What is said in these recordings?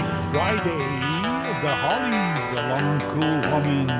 classic Friday. The Hollies, a long cool woman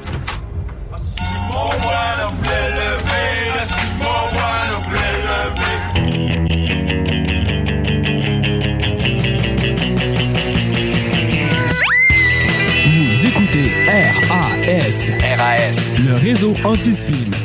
Anti-spin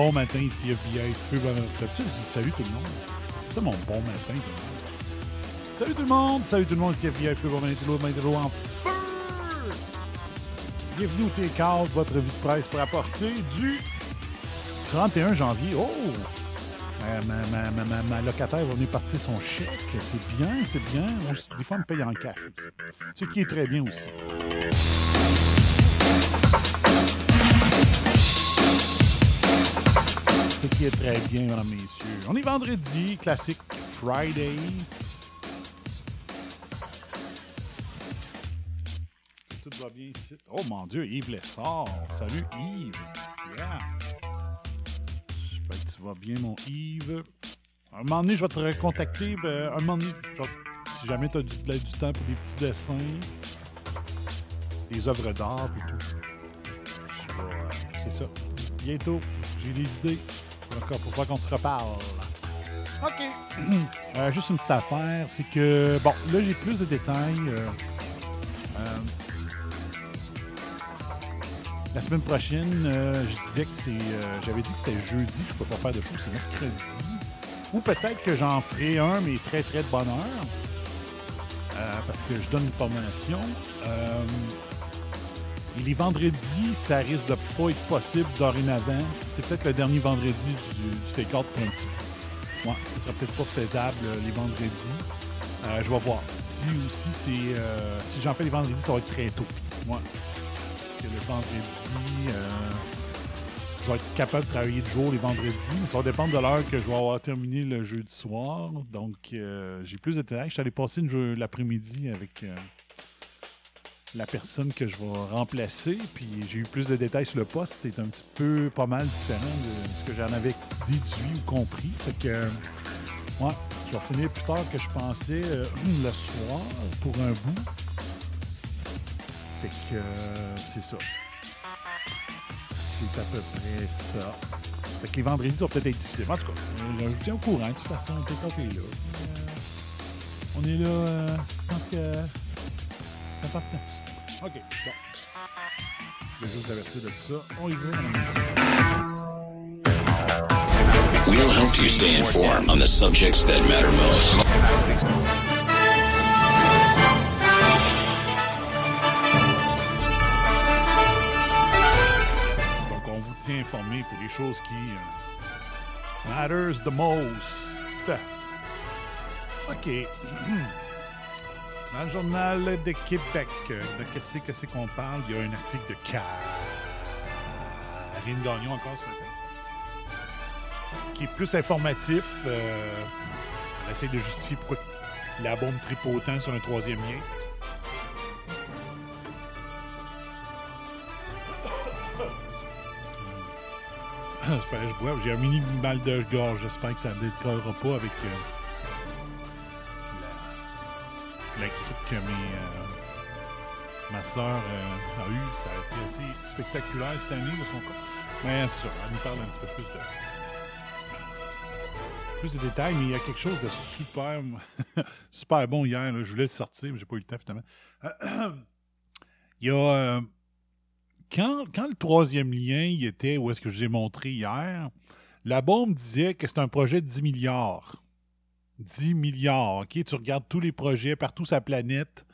bon matin ici, FBI, feu, je dis salut tout le monde. C'est ça mon bon matin, tout le monde. Salut tout le monde, salut tout le monde, ici FBI, feu, bonheur, tout le monde, en feu! Bienvenue au Take-Out, votre revue de presse pour apporter du 31 janvier. Oh! Ma, ma, ma, ma, locataire va venir partir son chèque. C'est bien, c'est bien. Des fois, elle me paye en cash. Ce qui est très bien aussi. Ce qui est très bien, mesdames, messieurs. On est vendredi, classique Friday. Tout va bien ici. Oh mon Dieu, Yves Lessard. Salut Yves. Yeah. J'espère que tu vas bien, mon Yves. Un moment donné, je vais te recontacter. Ben, un moment donné, vais- si jamais tu as du, du temps pour des petits dessins, des œuvres d'art et tout. Euh, C'est ça. Bientôt, j'ai des idées. Encore, faut voir qu'on se reparle. OK. Euh, juste une petite affaire, c'est que, bon, là, j'ai plus de détails. euh, euh, la semaine prochaine, je disais que c'est. J'avais dit que c'était jeudi je peux pas faire de show, c'est mercredi. Ou peut-être que j'en ferai un, mais très très de bonne heure. Parce que je donne une formation. Les vendredis, ça risque de pas être possible dorénavant. C'est peut-être le dernier vendredi du, du take-out pour un ce sera peut-être pas faisable euh, les vendredis. Euh, je vais voir. Si aussi c'est. euh, si j'en fais les vendredis, ça va être très tôt. Ouais. Parce que le vendredi, je vais être capable de travailler de jour les vendredis, mais ça va dépendre de l'heure que je vais avoir terminé le jeudi soir. Donc, j'ai plus de détails. Je suis allé passer l'après-midi avec la personne que je vais remplacer, puis j'ai eu plus de détails sur le poste. C'est un petit peu pas mal différent de ce que j'en avais déduit ou compris. Fait que, euh, ouais, je vais finir plus tard que je pensais euh, le soir pour un bout. Fait que euh, c'est ça. C'est à peu près ça. Fait que les vendredis vont peut-être être difficiles. En tout cas, je vous tiens au courant. De toute façon, take-out est là. On est là. je pense que important. OK, bon. Je vais juste vous avertir de ça. On y va. We'll help you stay informed on the subjects that matter most. Donc, on vous tient informé pour les choses qui euh, matters the most. OK. Dans le journal de Québec, de qu'est-ce que c'est qu'on parle? Il y a un article de Karine Gagnon encore ce matin. Qui est plus informatif. euh, elle essaie de justifier pourquoi la bombe tripe autant sur un troisième lien. Fallait que je boive. J'ai un mini mal de gorge. J'espère que ça ne décollera pas avec euh, la, grippe que mes, euh, ma soeur a eue. Ça a été assez spectaculaire cette année de son. Mais c'est ça, elle nous parle un petit peu plus de, plus de détails, mais il y a quelque chose de super, super bon hier. là. Je voulais le sortir, mais j'ai pas eu le temps finalement. Il y a. euh, quand, quand le troisième lien était où est-ce que je vous ai montré hier, la bombe disait que c'est un projet de 10 milliards. 10 milliards, OK? Tu regardes tous les projets partout la planète,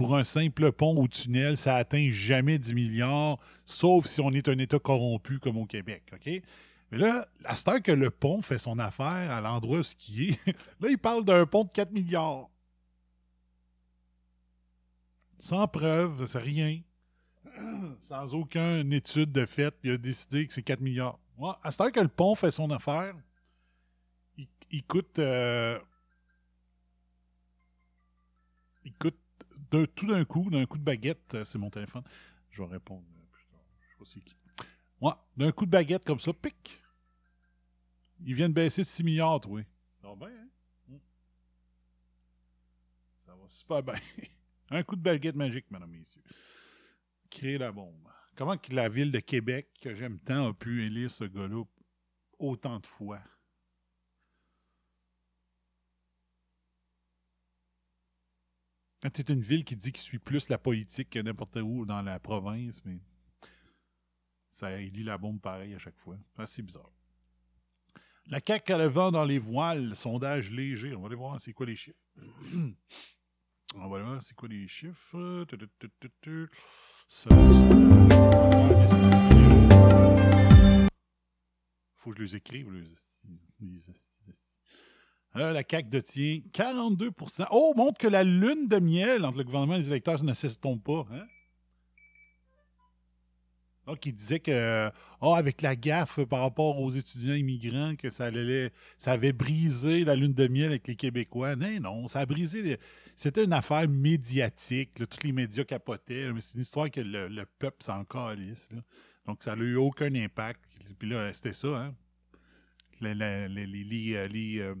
pour un simple pont ou tunnel, ça atteint jamais 10 milliards, sauf si on est un État corrompu comme au Québec? Mais là, à cette heure que le pont fait son affaire à l'endroit où ce qui est, là, il parle d'un pont de 4 milliards. Sans preuve, c'est rien sans aucune étude de fait, il a décidé que c'est 4 milliards. À cette heure que le pont fait son affaire, il, il coûte. euh, de- tout d'un coup, d'un coup de baguette. euh, C'est mon téléphone. Je vais répondre euh, plus tard. Je sais qui. Ouais, d'un coup de baguette comme ça, pic. Il vient de baisser de 6 milliards, toi. Ça va bien, hein? Hmm. Ça super bien. Un coup de baguette magique, mesdames messieurs créer la bombe. Comment la ville de Québec, que j'aime tant, a pu élire ce gars-là autant de fois? Es une ville qui dit qu'il suit plus la politique que n'importe où dans la province, mais Ça lit la bombe pareil à chaque fois. C'est bizarre. La CAQ a le vent dans les voiles, sondage léger. On va aller voir c'est quoi les chiffres. On va aller voir c'est quoi les chiffres. Faut que je les écrive, les, euh, la CAQ détient 42% Oh, montre que la lune de miel entre le gouvernement et les électeurs ne s'estompe pas. Hein? Donc, il disait que, oh, avec la gaffe par rapport aux étudiants immigrants, que ça, allait, ça avait brisé la lune de miel avec les Québécois. Non, non, ça a brisé. C'était une affaire médiatique. Tous les médias capotaient. Mais c'est une histoire que le, peuple s'en calisse. Donc, ça n'a eu aucun impact. Puis là, c'était ça, hein? Les, les, euh, euh,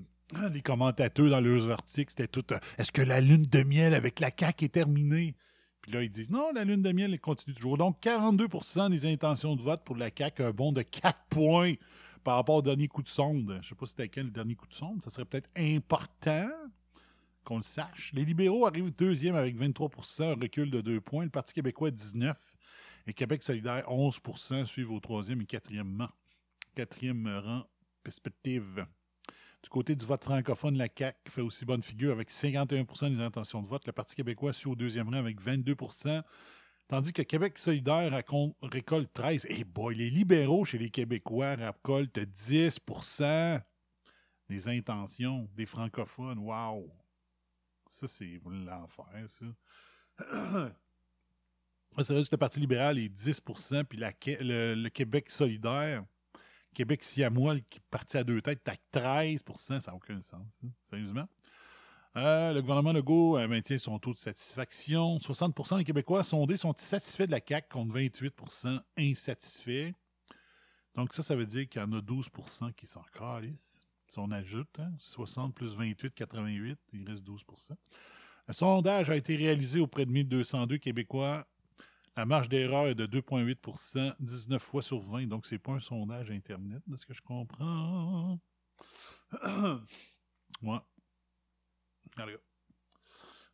les, commentateurs dans leurs articles, c'était tout euh, Est-ce que la lune de miel avec la CAQ est terminée? Puis là, ils disent non, la lune de miel continue toujours. Donc, 42% des intentions de vote pour la CAQ, un bond de 4 points par rapport au dernier coup de sonde. Je ne sais pas c'était quel le dernier coup de sonde. Ça serait peut-être important qu'on le sache. Les libéraux arrivent deuxième avec 23% un recul de 2 points. Le Parti québécois, 19% et Québec solidaire, 11% suivent au troisième et. Quatrième rang, perspective. Du côté du vote francophone, la CAQ fait aussi bonne figure avec 51% des intentions de vote. Le Parti québécois suit au deuxième rang avec 22% Tandis que Québec solidaire récolte 13 Et boy, les libéraux chez les Québécois récoltent 10% des intentions des francophones. Wow! Ça, c'est l'enfer, ça. c'est vrai que le Parti libéral est 10% puis le, Québec solidaire Québec siamois qui est parti à deux têtes, t'as 13% ça n'a aucun sens, hein, sérieusement. Euh, le gouvernement Legault euh, maintient son taux de satisfaction. 60% des Québécois sondés sont satisfaits de la CAQ contre 28% insatisfaits. Donc ça, ça veut dire qu'il y en a 12% qui s'en calissent. Si on ajoute 60 hein, plus 28, 88, il reste 12% Le sondage a été réalisé auprès de 1202 Québécois la marge d'erreur est de 2,8% 19 fois sur 20, donc c'est pas un sondage Internet, de ce que je comprends. ouais.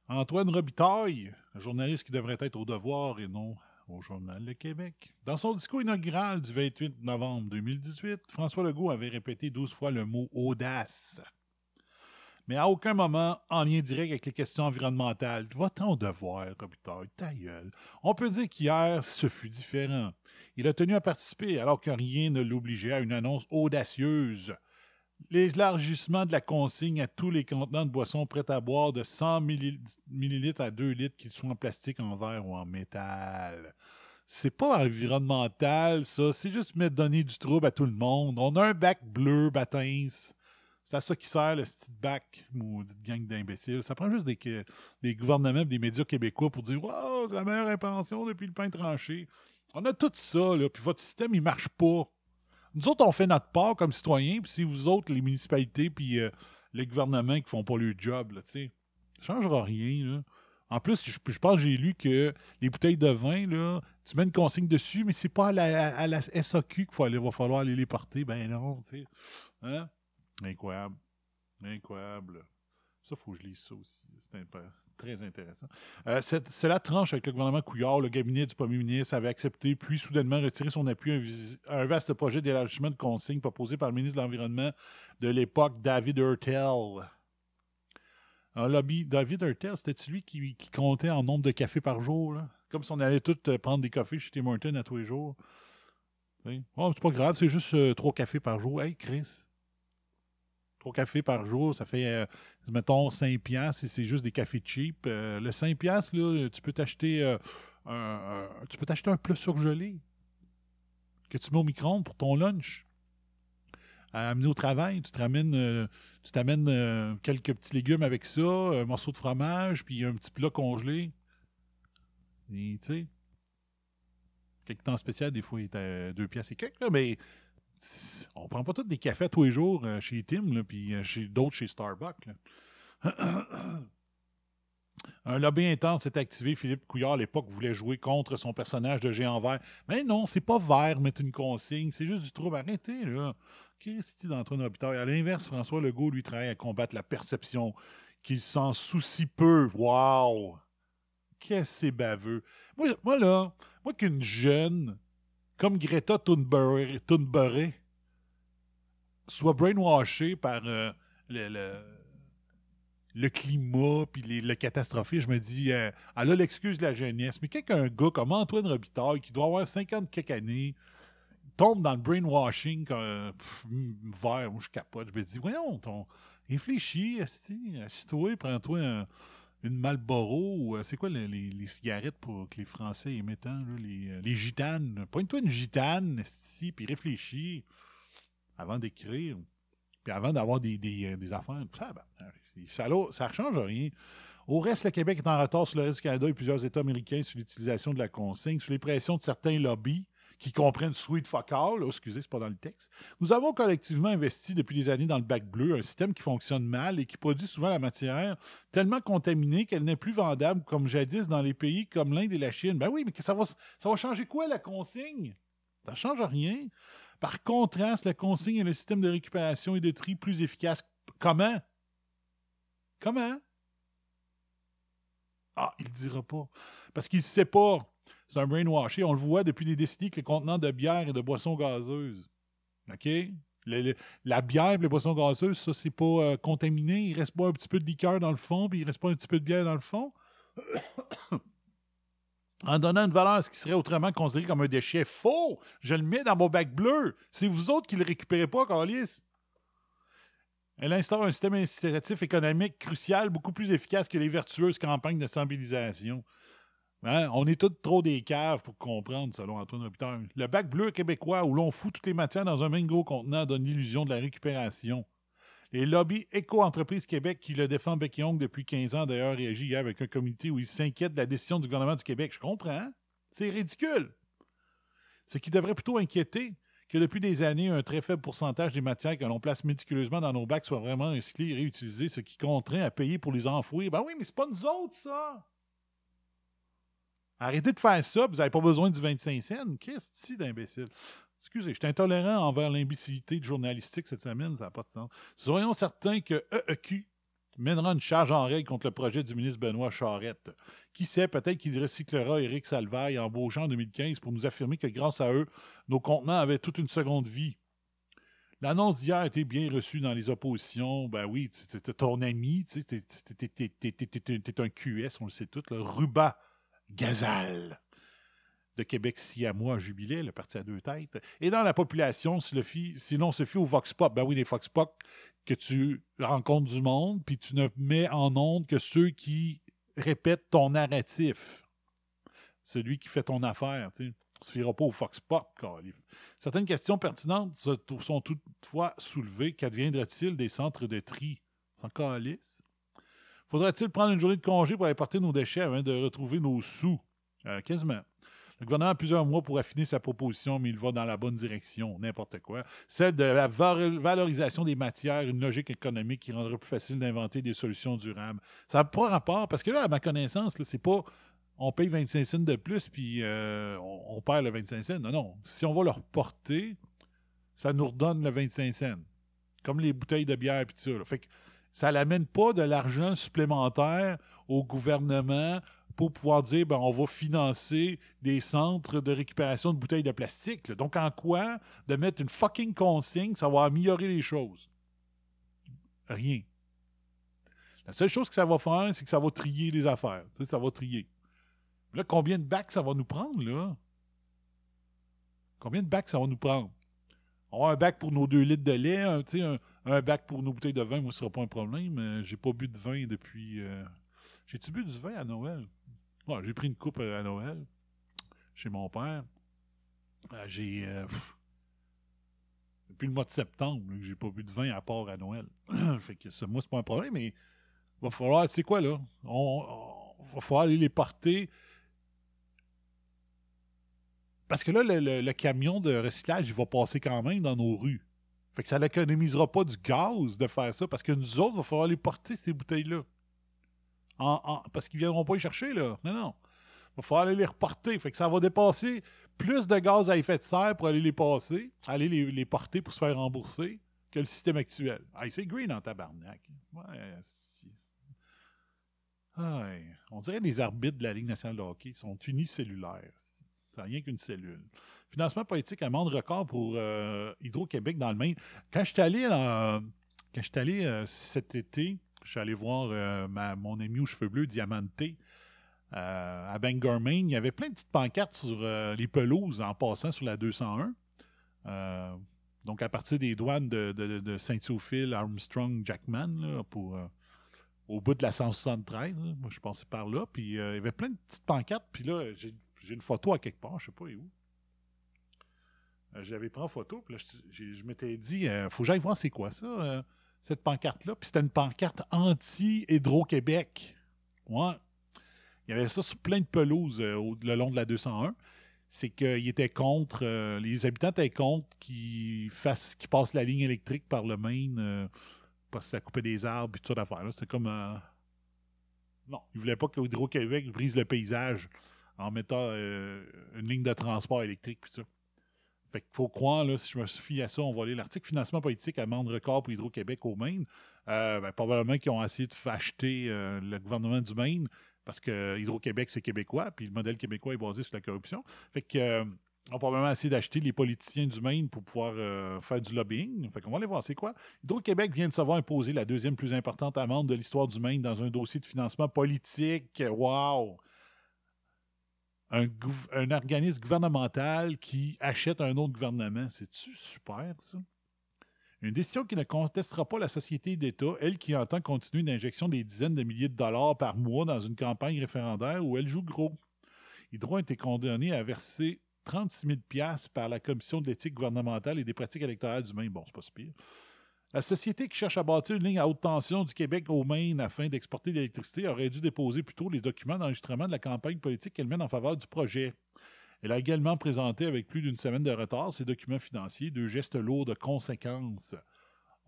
Antoine Robitaille, journaliste qui devrait être au devoir et non au Journal Le Québec. Dans son discours inaugural du 28 novembre 2018, François Legault avait répété 12 fois le mot audace mais à aucun moment en lien direct avec les questions environnementales. Va-t-on devoir, Robitaille, ta gueule. On peut dire qu'hier, ce fut différent. Il a tenu à participer alors que rien ne l'obligeait à une annonce audacieuse. L'élargissement de la consigne à tous les contenants de boissons prêtes à boire de 100 millilitres à 2 litres, qu'ils soient en plastique, en verre ou en métal. C'est pas environnemental, ça. C'est juste mettre donner du trouble à tout le monde. On a un bac bleu, Batins. C'est à ça qui sert le petit bac, maudite gang d'imbéciles. Ça prend juste des, des gouvernements des médias québécois pour dire Wow, c'est la meilleure intention depuis le pain tranché. On a tout ça, là, puis votre système, il marche pas. Nous autres, on fait notre part comme citoyens, puis si vous autres, les municipalités, puis euh, les gouvernements qui font pas le job, là, tu sais, ça changera rien, là. En plus, je, pense que j'ai lu que les bouteilles de vin, là, tu mets une consigne dessus, mais c'est pas à la, à la SAQ qu'il va falloir aller les porter. Ben non, tu sais. Hein? Incroyable. Incroyable. Ça, il faut que je lise ça aussi. C'est très intéressant. Euh, c'est la tranche avec le gouvernement Couillard. Le cabinet du premier ministre avait accepté, puis soudainement retiré son appui à un, vaste projet d'élargissement de consignes proposé par le ministre de l'Environnement de l'époque, David Hurtel. Un lobby, David Hurtel, c'était celui qui, comptait en nombre de cafés par jour. Comme si on allait tous euh, prendre des cafés chez Tim Hortons à tous les jours. Oh, c'est pas grave, c'est juste euh, trois cafés par jour. Hey, Chris, cafés par jour, ça fait, euh, mettons, 5 piastres et c'est juste des cafés cheap. Euh, le 5 piastres, là, tu peux t'acheter euh, un, un plat surgelé que tu mets au micro-ondes pour ton lunch. À amener au travail, tu t'amènes quelques petits légumes avec ça, un morceau de fromage, puis un petit plat congelé. Et tu sais, quelques temps spécial, des fois, il est à deux pièces et quelques, mais on prend pas tous des cafés tous les jours euh, chez Tim, puis euh, chez d'autres chez Starbucks. Un lobby intense s'est activé. Philippe Couillard, à l'époque, voulait jouer contre son personnage de géant vert. Mais non, c'est pas vert, mettre une consigne. C'est juste du trouble. Arrêtez, là. Qu'est-ce d'Antoine Robitaille? À l'inverse, François Legault, lui, travaille à combattre la perception qu'il s'en soucie peu. Wow! Qu'est-ce que c'est baveux. Moi, moi là, moi qu'une jeune comme Greta Thunberg, soit brainwashée par euh, le, le, le climat puis le catastrophé, je me dis, euh, elle a l'excuse de la jeunesse. Mais quelqu'un, gars comme Antoine Robitaille, qui doit avoir 50 quelques années, tombe dans le brainwashing comme, pff, vert, moi je capote. Je me dis, voyons, ton, réfléchis, assis-toi, prends-toi un- une Marlboro ou euh, c'est quoi les, cigarettes pour que les Français émettent, les, euh, les gitanes? Pointe-toi une gitane, esti, puis réfléchis avant d'écrire, puis avant d'avoir des, euh, affaires. Ça, ça, ne change rien. Au reste, le Québec est en retard sur le reste du Canada et plusieurs États américains sur l'utilisation de la consigne, sous les pressions de certains lobbies qui comprennent sweet fuck all. Oh, excusez, c'est pas dans le texte. Nous avons collectivement investi depuis des années dans le bac bleu, un système qui fonctionne mal et qui produit souvent la matière tellement contaminée qu'elle n'est plus vendable comme jadis dans les pays comme l'Inde et la Chine. Ben oui, mais ça va, ça va changer quoi la consigne? Ça change rien. Par contraste, la consigne est le système de récupération et de tri plus efficace. Comment? Comment? Ah, il ne dira pas. Parce qu'il ne sait pas. C'est un brainwash. Et on le voit depuis des décennies que les contenants de bière et de boissons gazeuses. OK? La bière et les boissons gazeuses, ça, c'est pas euh, contaminé. Il reste pas un petit peu de liqueur dans le fond, puis il reste pas un petit peu de bière dans le fond. en donnant une valeur à ce qui serait autrement considéré comme un déchet faux, je le mets dans mon bac bleu. C'est vous autres qui le récupérez pas, Carlis. Elle instaure un système incitatif économique crucial, beaucoup plus efficace que les vertueuses campagnes de sensibilisation. Hein? On est tous trop des caves pour comprendre, selon Antoine Robitaille. Le bac bleu québécois, où l'on fout toutes les matières dans un même gros contenant, donne l'illusion de la récupération. Les lobbies Éco-Entreprise Québec, qui le défend bec depuis 15 ans, d'ailleurs, réagit hier avec un comité où ils s'inquiètent de la décision du gouvernement du Québec. Je comprends. C'est ridicule. Ce qui devrait plutôt inquiéter, que depuis des années, un très faible pourcentage des matières que l'on place méticuleusement dans nos bacs soit vraiment recyclées et réutilisées, ce qui contraint à payer pour les enfouir. Ben oui, mais c'est pas nous autres, ça! Arrêtez de faire ça, vous n'avez pas besoin du 25 cents. Qu'est-ce que d'imbécile? Excusez, je suis intolérant envers l'imbécilité journalistique cette semaine, ça n'a pas de sens. Soyons certains que EEQ mènera une charge en règle contre le projet du ministre Benoît Charette. Qui sait, peut-être qu'il recyclera Éric Salvaille embauchant en 2015 pour nous affirmer que grâce à eux, nos contenants avaient toute une seconde vie. L'annonce d'hier a été bien reçue dans les oppositions. Ben oui, c'était ton ami, tu t'es un QS, on le sait tout, le Ruba Gazal de Québec siamois jubilé, le parti à deux têtes. Et dans la population, si le sinon on se fie au Vox Pop, ben oui, les Vox Pop, que tu rencontres du monde, puis tu ne mets en onde que ceux qui répètent ton narratif. Celui qui fait ton affaire, tu ne se fiera pas au Fox Pop. Certaines questions pertinentes sont toutefois soulevées. Qu'adviendra-t-il des centres de tri? Sans calice? Faudra-t-il prendre une journée de congé pour aller porter nos déchets de retrouver nos sous? Euh, quasiment. Le gouvernement a plusieurs mois pour affiner sa proposition, mais il va dans la bonne direction, n'importe quoi. Celle de la valorisation des matières, une logique économique qui rendrait plus facile d'inventer des solutions durables. Ça n'a pas rapport, parce que là, à ma connaissance, c'est pas on paye 25 cents de plus, puis euh, on, perd le 25 cents. Non, non. Si on va leur porter, ça nous redonne le 25 cents. Comme les bouteilles de bière et tout ça. Fait que ça n'amène pas de l'argent supplémentaire au gouvernement pour pouvoir dire ben, on va financer des centres de récupération de bouteilles de plastique. Donc, en quoi de mettre une fucking consigne, ça va améliorer les choses? Rien. La seule chose que ça va faire, c'est que ça va trier les affaires. Tu sais, ça va trier. Là, combien de bacs ça va nous prendre, là? Combien de bacs ça va nous prendre? On va un bac pour nos deux litres de lait, un, un bac pour nos bouteilles de vin, moi, ce sera pas un problème. Euh, j'ai pas bu de vin depuis. euh, J'ai-tu bu du vin à Noël? J'ai pris une coupe euh, à Noël chez mon père. J'ai. depuis le mois de septembre, que j'ai pas bu de vin à part à Noël. fait que ça, moi, c'est pas un problème, mais va falloir, tu sais quoi, là? On, va falloir aller les porter. Parce que là, le- le camion de recyclage, il va passer quand même dans nos rues. Fait que ça n'économisera pas du gaz de faire ça, parce que nous autres, il va falloir les porter, ces bouteilles-là. Parce qu'ils ne viendront pas les chercher, là. Non, non. Il va falloir aller les reporter. Fait que ça va dépasser plus de gaz à effet de serre pour aller les passer, aller les, porter pour se faire rembourser que le système actuel. Ah, c'est green en tabarnak. Ouais, ouais. On dirait les arbitres de la Ligue nationale de hockey. Sont unicellulaires. C'est rien qu'une cellule. Financement politique, amende record pour euh, Hydro-Québec dans le Maine. Quand je suis allé, quand je allé euh, cet été, je suis allé voir euh, mon ami aux cheveux bleus, Diamanté, à Bangor, Maine. Il y avait plein de petites pancartes sur les pelouses en passant sur la 201. donc, à partir des douanes de, Saint-Théophile, Armstrong, Jackman, pour au bout de la 173. Moi, je passais par là. Puis il y avait plein de petites pancartes. Puis là, j'ai une photo à quelque part. Je sais pas où. Euh, j'avais pris en photo, puis là, je, m'étais dit, il euh, faut que j'aille voir c'est quoi ça, euh, cette pancarte-là. Puis c'était une pancarte anti-Hydro-Québec. Ouais. Il y avait ça sur plein de pelouses le long de la 201. C'est qu'ils étaient contre, les habitants étaient contre qu'ils qui passent la ligne électrique par le Maine parce que ça coupait des arbres et tout ça d'affaires. C'était comme. Non, ils ne voulaient pas que Hydro-Québec brise le paysage en mettant une ligne de transport électrique puis ça. Fait qu'il faut croire, là, si je me fie à ça, on va aller l'article financement politique, amende record pour Hydro-Québec au Maine. Euh, ben, probablement qu'ils ont essayé de acheter euh, le gouvernement du Maine parce que Hydro-Québec, c'est québécois, puis le modèle québécois est basé sur la corruption. Fait que euh, ont probablement essayé d'acheter les politiciens du Maine pour pouvoir faire du lobbying. Fait qu'on va aller voir c'est quoi. Hydro-Québec vient de savoir imposer la deuxième plus importante amende de l'histoire du Maine dans un dossier de financement politique. Wow! Un, organisme gouvernemental qui achète un autre gouvernement. C'est-tu super, ça? Une décision qui ne contestera pas la société d'État, elle qui entend continuer une injection des dizaines de milliers de dollars par mois dans une campagne référendaire où elle joue gros. Hydro a été condamné à verser 36 000 par la Commission de l'éthique gouvernementale et des pratiques électorales du Maine. Bon, c'est pas si pire. La société qui cherche à bâtir une ligne à haute tension du Québec au Maine afin d'exporter de l'électricité aurait dû déposer plutôt les documents d'enregistrement de la campagne politique qu'elle mène en faveur du projet. Elle a également présenté avec plus d'une semaine de retard ses documents financiers, deux gestes lourds de conséquences.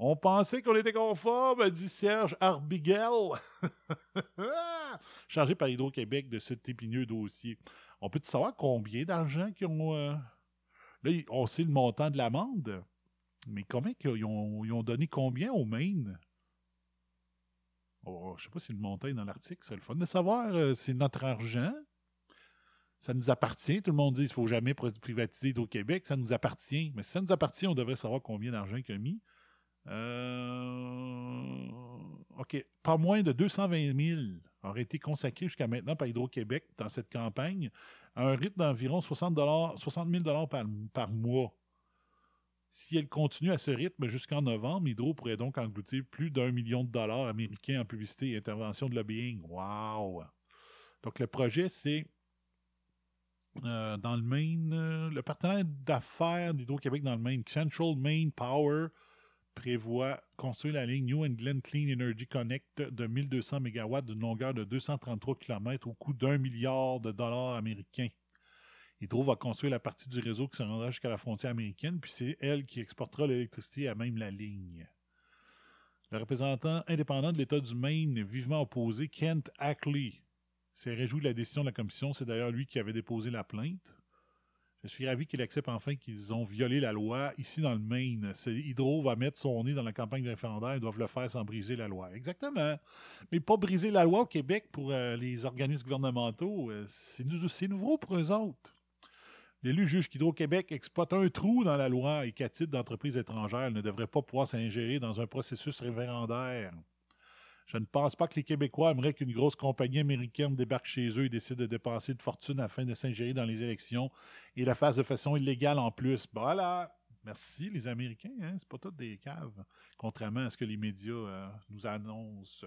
On pensait qu'on était conforme, dit Serge Arbiguel, chargé par Hydro-Québec de cet épineux dossier. On peut savoir combien d'argent qu'ils ont. Euh, là, on sait le montant de l'amende. Mais comment ils ont, donné combien au Maine? Oh, je sais pas si le montant est dans l'article. C'est le fun de savoir. Euh, c'est notre argent. Ça nous appartient. Tout le monde dit qu'il ne faut jamais privatiser au Québec. Ça nous appartient. Mais si ça nous appartient, on devrait savoir combien d'argent il a mis. Euh, OK. Pas moins de 220 000 auraient été consacrés jusqu'à maintenant par Hydro-Québec dans cette campagne à un rythme d'environ 60, 60 000 par, par mois. Si elle continue à ce rythme jusqu'en novembre, Hydro pourrait donc engloutir plus d'un million de dollars américains en publicité et intervention de lobbying. Wow! Donc le projet, c'est euh, dans le Maine, euh, le partenaire d'affaires d'Hydro-Québec dans le Maine, Central Maine Power, prévoit construire la ligne New England Clean Energy Connect de 1200 MW d'une longueur de 233 km au coût d'un milliard de dollars américains. Hydro va construire la partie du réseau qui se rendra jusqu'à la frontière américaine, puis c'est elle qui exportera l'électricité à même la ligne. Le représentant indépendant de l'État du Maine, vivement opposé, Kent Ackley, s'est réjoui de la décision de la commission. C'est d'ailleurs lui qui avait déposé la plainte. Je suis ravi qu'il accepte enfin qu'ils ont violé la loi ici dans le Maine. Hydro va mettre son nez dans la campagne référendaire. Ils doivent le faire sans briser la loi. Exactement. Mais pas briser la loi au Québec pour euh, les organismes gouvernementaux. Euh, c'est nouveau pour eux autres. L'élu juge qu'Hydro-Québec exploite un trou dans la loi et qu'à titre d'entreprise étrangère, ne devrait pas pouvoir s'ingérer dans un processus référendaire. Je ne pense pas que les Québécois aimeraient qu'une grosse compagnie américaine débarque chez eux et décide de dépenser de fortune afin de s'ingérer dans les élections et la fasse de façon illégale en plus. Voilà! Merci les Américains, hein? c'est pas tout des caves, contrairement à ce que les médias euh, nous annoncent.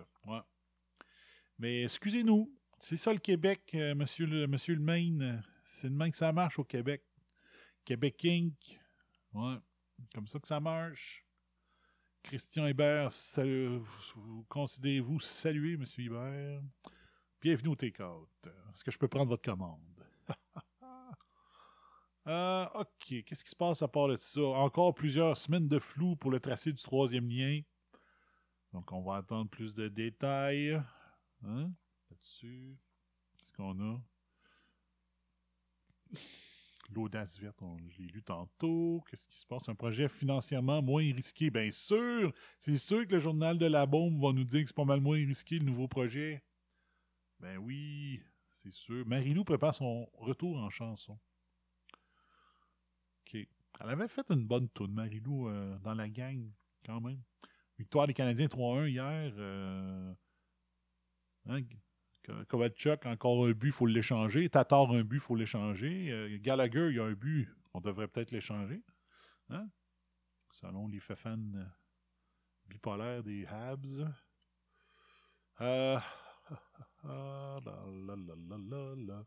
Mais excusez-nous, c'est ça le Québec, euh, monsieur, le, monsieur le Maine. C'est de même que ça marche au Québec. Québec Inc. Ouais. Comme ça que ça marche. Christian Hébert, vous considérez-vous saluer, M. Hébert? Bienvenue au Take-Out. Est-ce que je peux prendre votre commande? Euh, ok, qu'est-ce qui se passe à part de ça? Encore plusieurs semaines de flou pour le tracé du troisième lien. Donc, on va attendre plus de détails. Hein? Là-dessus. Qu'est-ce qu'on a? L'audace verte, je l'ai lu tantôt. Qu'est-ce qui se passe? Un projet financièrement moins risqué. Bien sûr! C'est sûr que le journal de la bombe va nous dire que c'est pas mal moins risqué le nouveau projet. Ben oui, c'est sûr. Marilou prépare son retour en chanson. Elle avait fait une bonne tourne, Marilou, euh, dans la gang, quand même. Victoire des Canadiens 3-1 hier. Euh, hein, Kovalchuk, encore un but, il faut l'échanger. Tatar, un but, il faut l'échanger. Euh, Gallagher, il y a un but, on devrait peut-être l'échanger. Hein? Selon les fans bipolaires des Habs. Euh,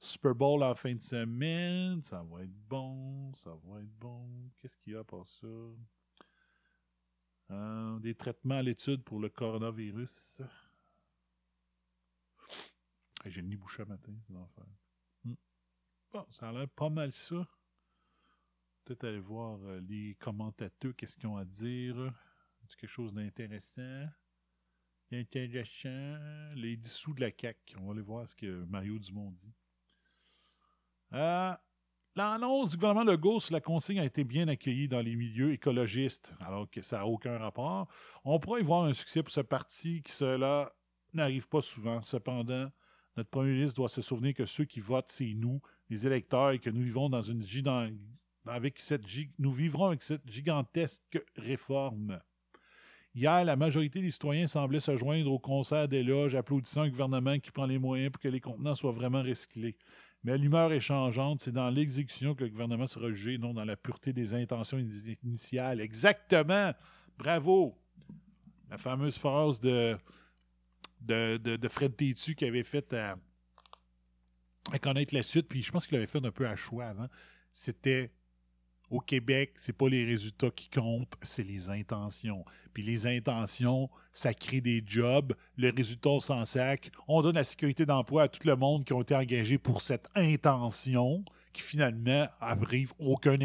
Super Bowl en fin de semaine, ça va être bon, ça va être bon. Qu'est-ce qu'il y a pour ça? Euh, des traitements à l'étude pour le coronavirus. J'ai le nez bouché matin, c'est l'enfer. Hmm. Bon, ça a l'air pas mal ça. Peut-être aller voir euh, les commentateurs, qu'est-ce qu'ils ont à dire. Quelque chose d'intéressant? Intéressant. Les dissous de la CAQ. On va aller voir ce que Mario Dumont dit. Euh, L'annonce du gouvernement Legault sur la consigne a été bien accueillie dans les milieux écologistes, alors que ça n'a aucun rapport. On pourrait y voir un succès pour ce parti qui, cela, n'arrive pas souvent. Cependant, notre premier ministre doit se souvenir que ceux qui votent, c'est nous, les électeurs, et que nous vivons dans une avec cette nous vivrons avec cette gigantesque réforme. Hier, la majorité des citoyens semblaient se joindre au concert d'éloges applaudissant un gouvernement qui prend les moyens pour que les contenants soient vraiment recyclés. Mais l'humeur est changeante. C'est dans l'exécution que le gouvernement sera jugé, non dans la pureté des intentions initiales. Exactement! Bravo! La fameuse phrase de, de, Fred Tétu qui avait fait à, connaître la suite, puis je pense qu'il avait fait un peu à choix avant. C'était au Québec, c'est pas les résultats qui comptent, c'est les intentions. Puis les intentions, ça crée des jobs. Le résultat, on s'en sac. On donne la sécurité d'emploi à tout le monde qui ont été engagés pour cette intention qui finalement arrive aucun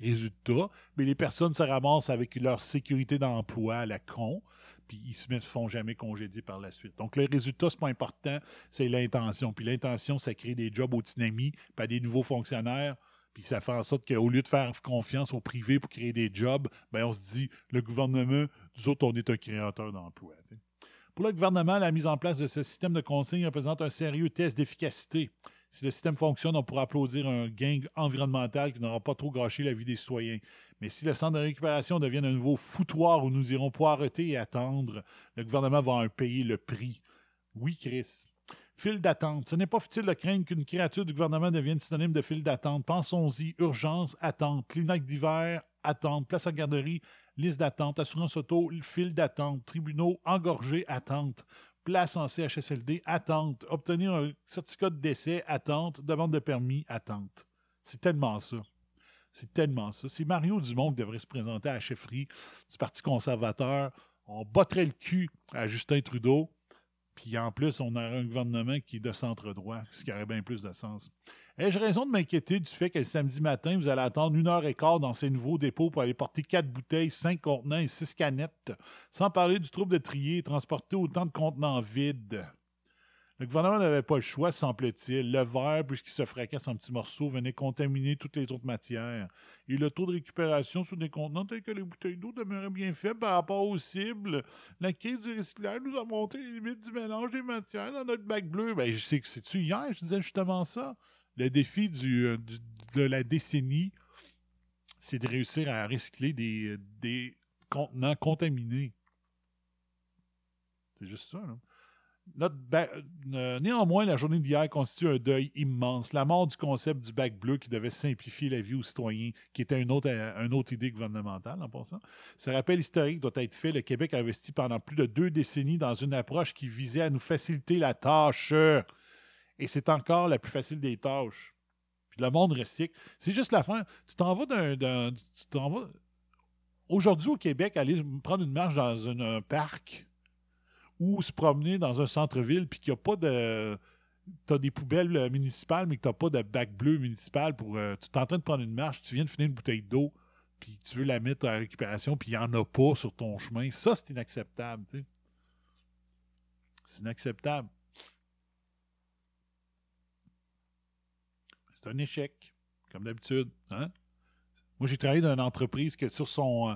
résultat. Mais les personnes se ramassent avec leur sécurité d'emploi à la con puis ils se font jamais congédier par la suite. Donc, le résultat, c'est pas important, c'est l'intention. Puis l'intention, ça crée des jobs au Tinami, pas des nouveaux fonctionnaires. Puis ça fait en sorte qu'au lieu de faire confiance au privé pour créer des jobs, ben on se dit, le gouvernement, nous autres, on est un créateur d'emplois. Pour le gouvernement, la mise en place de ce système de consigne représente un sérieux test d'efficacité. Si le système fonctionne, on pourra applaudir un gain environnemental qui n'aura pas trop gâché la vie des citoyens. Mais si le centre de récupération devient un nouveau foutoir où nous irons poireter et attendre, le gouvernement va en payer le prix. Oui, Chris. File d'attente. Ce n'est pas futile de craindre qu'une créature du gouvernement devienne synonyme de file d'attente. Pensons-y. Urgence, attente. Clinique d'hiver, attente. Place à garderie, liste d'attente. Assurance auto, file d'attente. Tribunaux, engorgés, attente. Place en CHSLD, attente. Obtenir un certificat de décès, attente. Demande de permis, attente. C'est tellement ça. C'est tellement ça. C'est Mario Dumont devrait se présenter à la chefferie du Parti conservateur. On botterait le cul à Justin Trudeau puis en plus, on a un gouvernement qui est de centre-droit, ce qui aurait bien plus de sens. Ai-je raison de m'inquiéter du fait que le samedi matin, vous allez attendre une heure et quart dans ces nouveaux dépôts pour aller porter quatre bouteilles, cinq contenants et six canettes, sans parler du trouble de trier et transporter autant de contenants vides? Le gouvernement n'avait pas le choix, semble-t-il. Le verre, puisqu'il se fracasse en petits morceaux, venait contaminer toutes les autres matières. Et le taux de récupération sur des contenants tels que les bouteilles d'eau demeurait bien faible par rapport aux cibles. La crise du recyclage nous a montré les limites du mélange des matières dans notre bac bleu. Ben, je sais que c'est-tu hier, je disais justement ça? Le défi euh, de la décennie, c'est de réussir à recycler des, des contenants contaminés. C'est juste ça, là. Néanmoins, la journée d'hier constitue un deuil immense. La mort du concept du bac bleu qui devait simplifier la vie aux citoyens, qui était une autre, euh, une autre idée gouvernementale en passant. Ce rappel historique doit être fait. Le Québec a investi pendant plus de deux décennies dans une approche qui visait à nous faciliter la tâche. Et c'est encore la plus facile des tâches. Puis le monde recycle. C'est juste la fin. Tu t'en vas d'un. Aujourd'hui, au Québec, aller prendre une marche dans un parc ou se promener dans un centre-ville puis qu'il n'y a pas de. Tu as des poubelles euh, municipales, mais que tu n'as pas de bac bleu municipal pour. Euh, tu es en train de prendre une marche, tu viens de finir une bouteille d'eau, puis tu veux la mettre à récupération, puis il n'y en a pas sur ton chemin. Ça, c'est inacceptable, tu sais. C'est inacceptable. C'est un échec, comme d'habitude. Hein? Moi, j'ai travaillé dans une entreprise que sur son. Euh,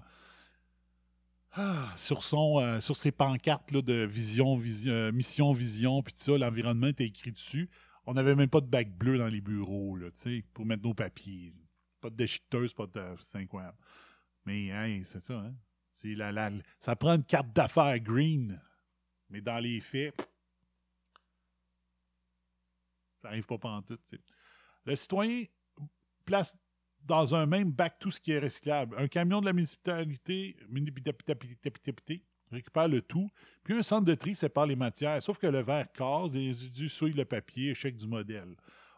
ah, sur, son, euh, sur ses pancartes de vision, euh, mission, vision, puis tout ça, l'environnement était écrit dessus. On n'avait même pas de bac bleu dans les bureaux là, pour mettre nos papiers. Pas de déchiqueteuse, pas de. C'est incroyable. Mais hein, c'est ça, hein? C'est la, la, ça prend une carte d'affaires green. Mais dans les faits, ça n'arrive pas pendant tout. Le citoyen place dans un même bac tout ce qui est recyclable. Un camion de la municipalité récupère le tout, puis un centre de tri sépare les matières, sauf que le verre casse, les résidus souillent le papier, échec du modèle.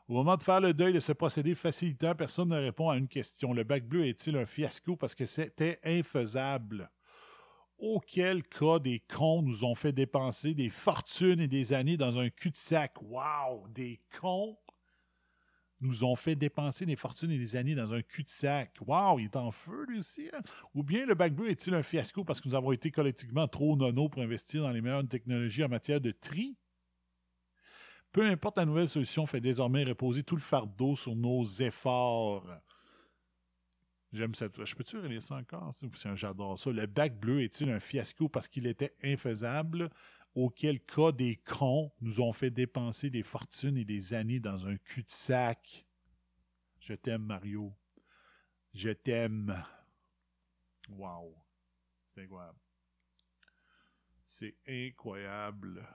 Au moment de faire le deuil de ce procédé facilitant, personne ne répond à une question. Le bac bleu est-il un fiasco parce que c'était infaisable? Auquel cas des cons nous ont fait dépenser des fortunes et des années dans un cul-de-sac? Wow! Des cons nous ont fait dépenser des fortunes et des années dans un cul-de-sac. Wow, il est en feu lui aussi. Hein? Ou bien le bac bleu est-il un fiasco parce que nous avons été collectivement trop nono pour investir dans les meilleures technologies en matière de tri? Peu importe la nouvelle solution fait désormais reposer tout le fardeau sur nos efforts. J'aime cette. Je peux-tu relire ça encore? J'adore ça. Le bac bleu est-il un fiasco parce qu'il était infaisable? Auquel cas des cons nous ont fait dépenser des fortunes et des années dans un cul-de-sac. Je t'aime, Mario. Je t'aime. Wow. C'est incroyable. C'est incroyable.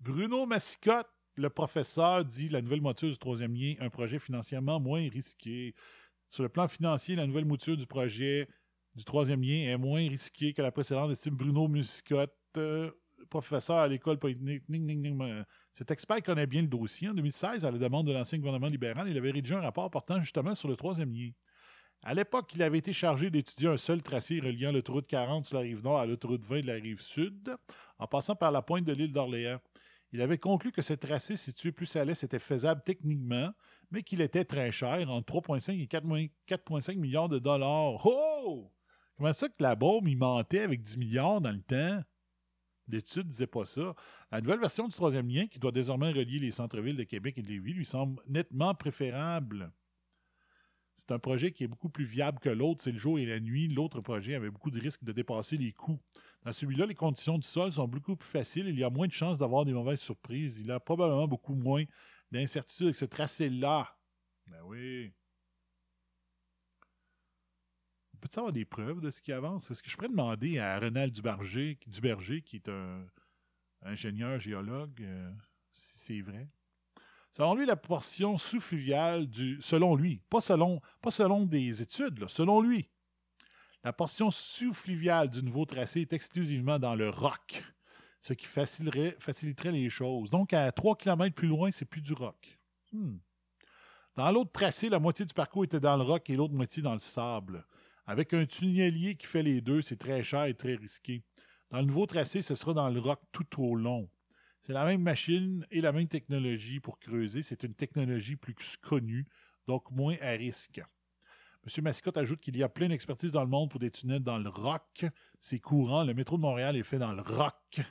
Bruno Massicotte, le professeur, dit la nouvelle mouture du troisième lien, un projet financièrement moins risqué. Sur le plan financier, la nouvelle mouture du projet du troisième lien est moins risquée que la précédente, estime Bruno Massicotte, euh, professeur à l'école polytechnique. Cet expert connaît bien le dossier. En 2016, à la demande de l'ancien gouvernement libéral, il avait rédigé un rapport portant justement sur le troisième lien. À l'époque, il avait été chargé d'étudier un seul tracé reliant l'autoroute 40 sur la rive nord à l'autoroute 20 de la rive sud, en passant par la pointe de l'île d'Orléans. Il avait conclu que ce tracé situé plus à l'est était faisable techniquement, mais qu'il était très cher, entre 3,5 et 4,5 milliards de dollars. Oh! Comment ça que la bombe, il mentait avec 10 milliards dans le temps? L'étude ne disait pas ça. La nouvelle version du troisième lien, qui doit désormais relier les centres-villes de Québec et de Lévis, lui semble nettement préférable. C'est un projet qui est beaucoup plus viable que l'autre, c'est le jour et la nuit. L'autre projet avait beaucoup de risques de dépasser les coûts. Dans celui-là, les conditions du sol sont beaucoup plus faciles. Il y a moins de chances d'avoir des mauvaises surprises. Il y a probablement beaucoup moins d'incertitudes avec ce tracé-là. Ben oui. On peut avoir des preuves de ce qui avance? Est-ce que je pourrais demander à Renald Duberger, qui est un ingénieur géologue, euh, si c'est vrai? Selon lui, la portion sous-fluviale du. Selon lui, pas selon, pas selon des études, selon lui. La portion sous-fluviale du nouveau tracé est exclusivement dans le roc, ce qui faciliterait, faciliterait les choses. Donc, à 3 km plus loin, c'est plus du roc. Hmm. Dans l'autre tracé, la moitié du parcours était dans le roc et l'autre moitié dans le sable. Avec un tunnelier qui fait les deux, c'est très cher et très risqué. Dans le nouveau tracé, ce sera dans le roc tout au long. C'est la même machine et la même technologie pour creuser. C'est une technologie plus connue, donc moins à risque. M. Mascotte ajoute qu'il y a plein d'expertise dans le monde pour des tunnels dans le roc. C'est courant. Le métro de Montréal est fait dans le roc.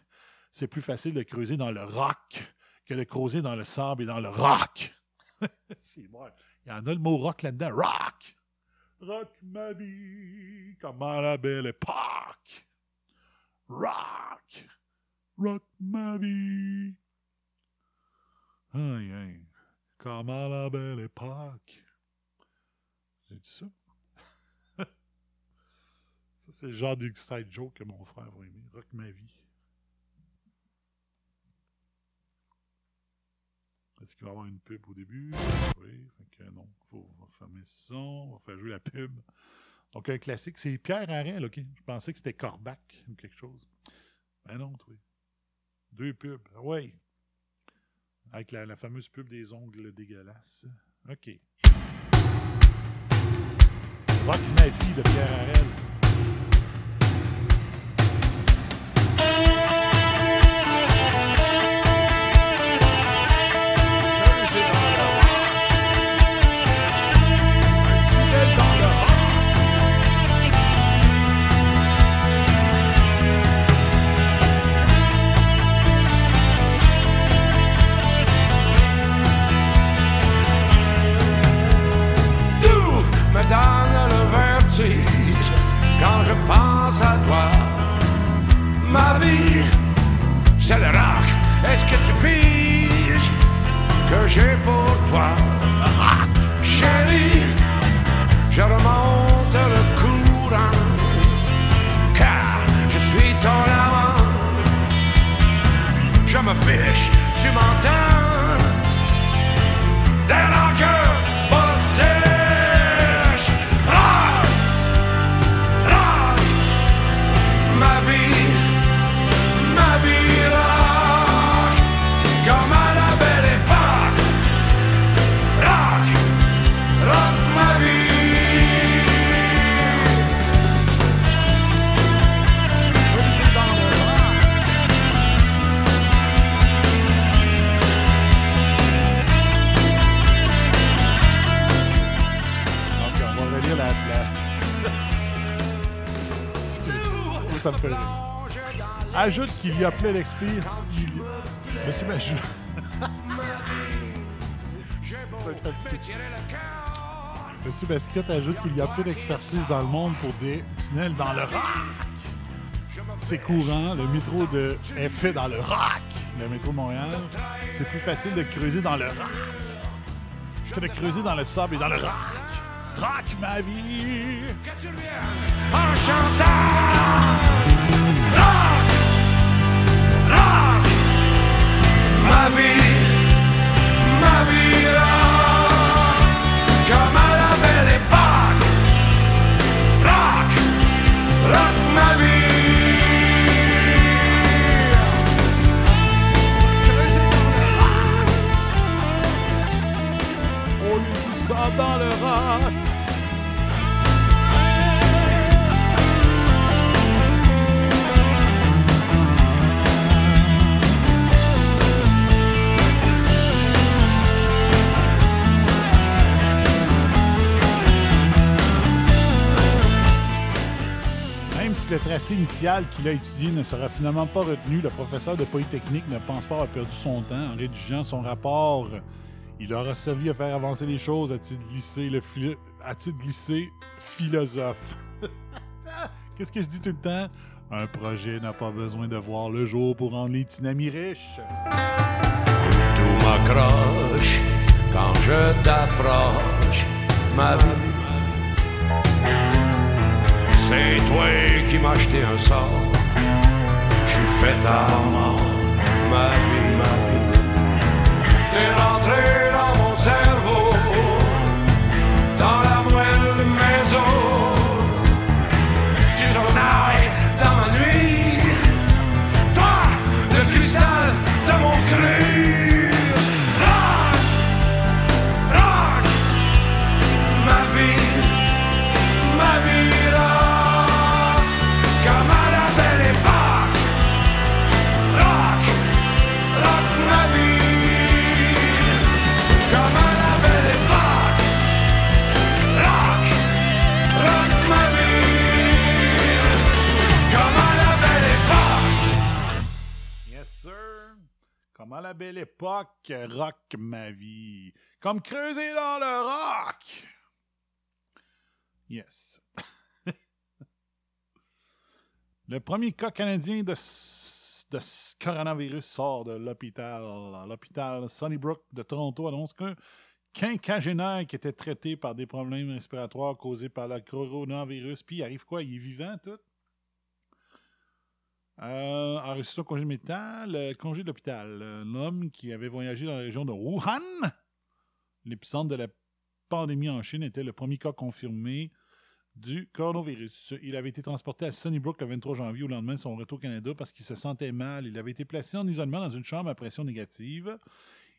C'est plus facile de creuser dans le roc que de creuser dans le sable et dans le roc. C'est. Il y en a le mot rock là-dedans. Rock! Rock ma vie comme à la belle époque. Rock! rock ma vie. Aïe, aïe, comme à la belle époque. J'ai dit ça? ça, c'est le genre d'excite joke que mon frère va aimer. Rock ma vie. Est-ce qu'il va y avoir une pub au début? Oui, fait que non. Faut, on va fermer ça, on va faire jouer la pub. Donc, un classique, c'est Pierre Harel, OK? Je pensais que c'était Corbac ou quelque chose. Ben non, oui. Deux pubs. Ah oui. Avec la, fameuse pub des ongles dégueulasses. OK. Rock ma fille de Pierre Harel. C'est Ajoute qu'il y a plein d'expires. Monsieur Majou. Monsieur Basquiat ajoute qu'il y a peu d'expertise dans le monde pour des tunnels dans le rock. C'est courant, le métro de... est fait dans le rock. Le métro de Montréal, c'est plus facile de creuser dans le rock que de creuser dans le sable et dans le rock. Rock ma vie. Rock Comme tracé initial qu'il a étudié ne sera finalement pas retenu, le professeur de Polytechnique ne pense pas avoir perdu son temps en rédigeant son rapport. Il aura servi à faire avancer les choses, a-t-il glissé, le a-t-il glissé philosophe? Qu'est-ce que je dis tout le temps? Un projet n'a pas besoin de voir le jour pour rendre les tsunamis riches. Tout m'accroche quand je t'approche, ma vie. C'est toi qui m'as acheté un sort. Je suis fait à mort, ma vie, ma vie. T'es rentré dans mon cerveau, la belle époque, rock ma vie. Comme creuser dans le rock. Yes. le premier cas canadien de, de coronavirus sort de l'hôpital. L'hôpital Sunnybrook de Toronto annonce qu'un quinquagénaire qui était traité par des problèmes respiratoires causés par le coronavirus, puis il arrive quoi? Il est vivant, tout? Euh, a reçu son congé de métal, congé de l'hôpital. Un homme qui avait voyagé dans la région de Wuhan, l'épicentre de la pandémie en Chine, était le premier cas confirmé du coronavirus. Il avait été transporté à Sunnybrook le 23 janvier au lendemain de son retour au Canada parce qu'il se sentait mal. Il avait été placé en isolement dans une chambre à pression négative.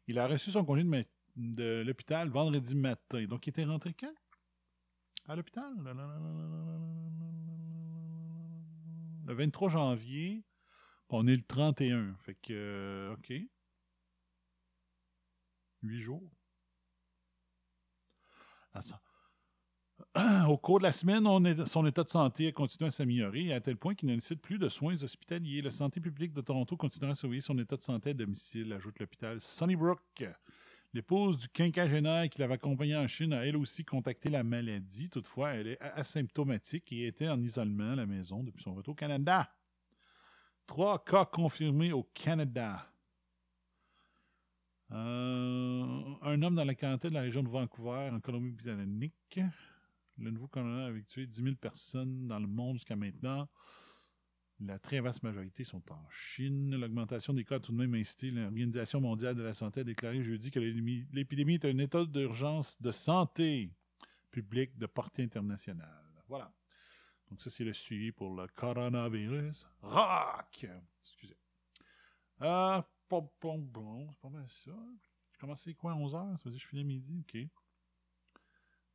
Il a reçu son congé de, de l'hôpital vendredi matin. Donc, il était rentré quand? À l'hôpital? Le 23 janvier. On est le 31. Fait que, euh, OK. Huit jours. Au cours de la semaine, son état de santé a continué à s'améliorer à tel point qu'il ne nécessite plus de soins hospitaliers. La santé publique de Toronto continuera à surveiller son état de santé à domicile, ajoute l'hôpital Sunnybrook. L'épouse du quinquagénaire qui l'avait accompagné en Chine a elle aussi contacté la maladie. Toutefois, elle est asymptomatique et était en isolement à la maison depuis son retour au Canada. Trois cas confirmés au Canada. Euh, un homme dans la quarantaine de la région de Vancouver, en Colombie-Britannique. Le nouveau coronavirus avait tué 10 000 personnes dans le monde jusqu'à maintenant. La très vaste majorité sont en Chine. L'augmentation des cas a tout de même incité l'Organisation mondiale de la santé à déclarer jeudi que l'épidémie est un état d'urgence de santé publique de portée internationale. Voilà. Donc ça, c'est le suivi pour le coronavirus. Rock! Excusez. Euh, pom, pom, bon, c'est pas mal ça. J'ai commencé quoi, 11h? Ça veut dire je finis à midi? OK.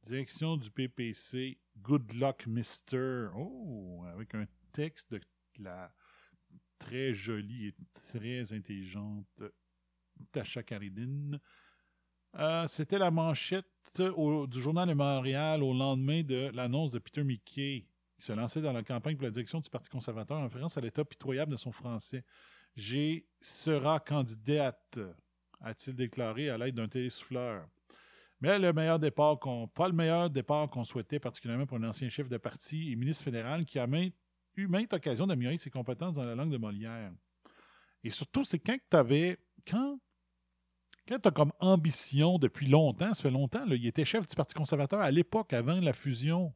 Direction du PPC. Good luck, Mister. Oh, avec un texte de la très jolie et très intelligente Tasha Karidine. Euh, C'était la manchette du Journal de Montréal au lendemain de l'annonce de Peter McKay qui se lançait dans la campagne pour la direction du Parti conservateur en référence à l'état pitoyable de son français. J'ai sera candidate, a-t-il déclaré à l'aide d'un télésouffleur. Mais le meilleur départ qu'on, pas le meilleur départ qu'on souhaitait, particulièrement pour un ancien chef de parti et ministre fédéral qui a eu maintes occasions d'améliorer ses compétences dans la langue de Molière. Et surtout, c'est quand tu avais. Quand quand tu as comme ambition depuis longtemps, ça fait longtemps, il était chef du Parti conservateur à l'époque, avant la fusion